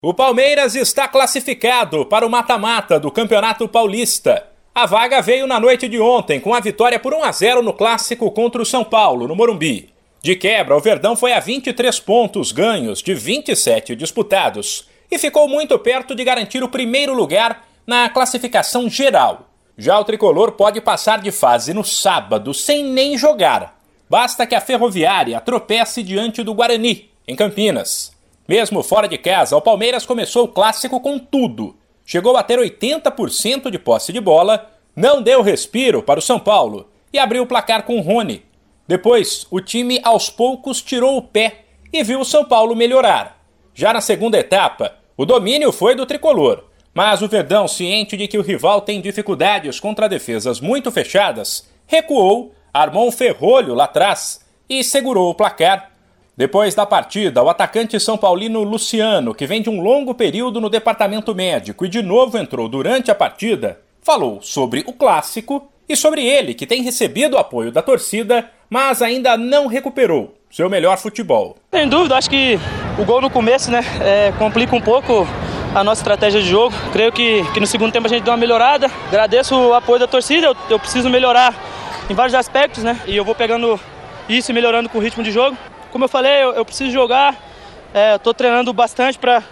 O Palmeiras está classificado para o mata-mata do Campeonato Paulista. A vaga veio na noite de ontem com a vitória por 1 a 0 no clássico contra o São Paulo, no Morumbi. De quebra, o Verdão foi a 23 pontos ganhos de 27 disputados e ficou muito perto de garantir o primeiro lugar na classificação geral. Já o tricolor pode passar de fase no sábado sem nem jogar. Basta que a Ferroviária tropece diante do Guarani, em Campinas. Mesmo fora de casa, o Palmeiras começou o clássico com tudo. Chegou a ter 80% de posse de bola, não deu respiro para o São Paulo e abriu o placar com o Rony. Depois, o time aos poucos tirou o pé e viu o São Paulo melhorar. Já na segunda etapa, o domínio foi do tricolor, mas o Verdão, ciente de que o rival tem dificuldades contra defesas muito fechadas, recuou, armou um ferrolho lá atrás e segurou o placar depois da partida, o atacante são paulino Luciano, que vem de um longo período no departamento médico e de novo entrou durante a partida, falou sobre o clássico e sobre ele, que tem recebido o apoio da torcida, mas ainda não recuperou seu melhor futebol. Sem dúvida, acho que o gol no começo né, é, complica um pouco a nossa estratégia de jogo. Creio que, que no segundo tempo a gente deu uma melhorada. Agradeço o apoio da torcida, eu, eu preciso melhorar em vários aspectos, né? E eu vou pegando isso e melhorando com o ritmo de jogo. Como eu falei, eu, eu preciso jogar. Estou é, treinando bastante para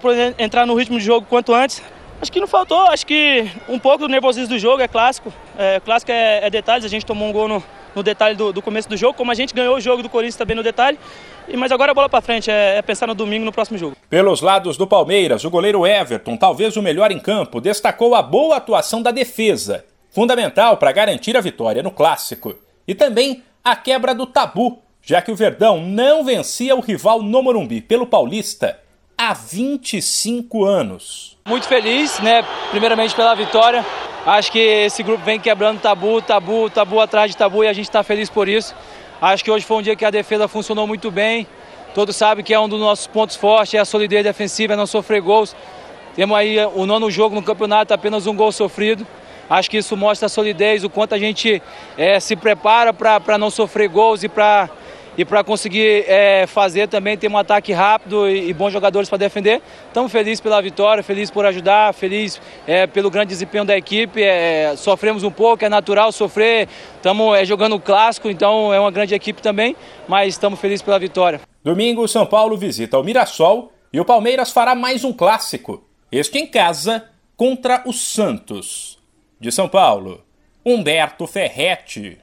poder entrar no ritmo de jogo quanto antes. Acho que não faltou, acho que um pouco do nervosismo do jogo é clássico. É, clássico é, é detalhes, a gente tomou um gol no, no detalhe do, do, começo do jogo, como a gente ganhou o jogo do Corinthians também no detalhe. E, mas agora a bola para frente, é, é, pensar no domingo no próximo jogo. Pelos lados do Palmeiras, o goleiro Everton, talvez o melhor em campo, destacou a boa atuação da defesa, fundamental para garantir a vitória no clássico. E também a quebra do tabu já que o Verdão não vencia o rival no Morumbi pelo Paulista há 25 anos. Muito feliz, né? Primeiramente pela vitória. Acho que esse grupo vem quebrando tabu, tabu, tabu atrás de tabu e a gente está feliz por isso. Acho que hoje foi um dia que a defesa funcionou muito bem. Todos sabem que é um dos nossos pontos fortes, é a solidez defensiva, é não sofrer gols. Temos aí o nono jogo no campeonato, apenas um gol sofrido. Acho que isso mostra a solidez, o quanto a gente é, se prepara para não sofrer gols e para e para conseguir é, fazer também ter um ataque rápido e, e bons jogadores para defender. Estamos felizes pela vitória, felizes por ajudar, felizes é, pelo grande desempenho da equipe. É, sofremos um pouco, é natural sofrer. Estamos é, jogando o clássico, então é uma grande equipe também, mas estamos felizes pela vitória. Domingo, São Paulo visita o Mirassol e o Palmeiras fará mais um clássico. Este em casa contra o Santos. De São Paulo, Humberto Ferretti.